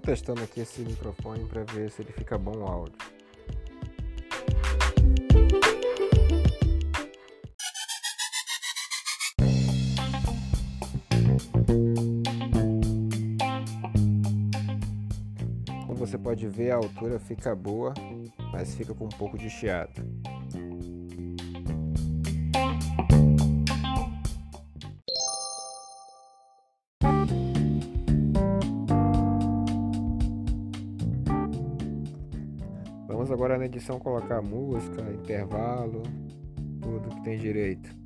testando aqui esse microfone para ver se ele fica bom o áudio. Como você pode ver, a altura fica boa, mas fica com um pouco de chiado. Vamos agora na edição colocar música, intervalo, tudo que tem direito.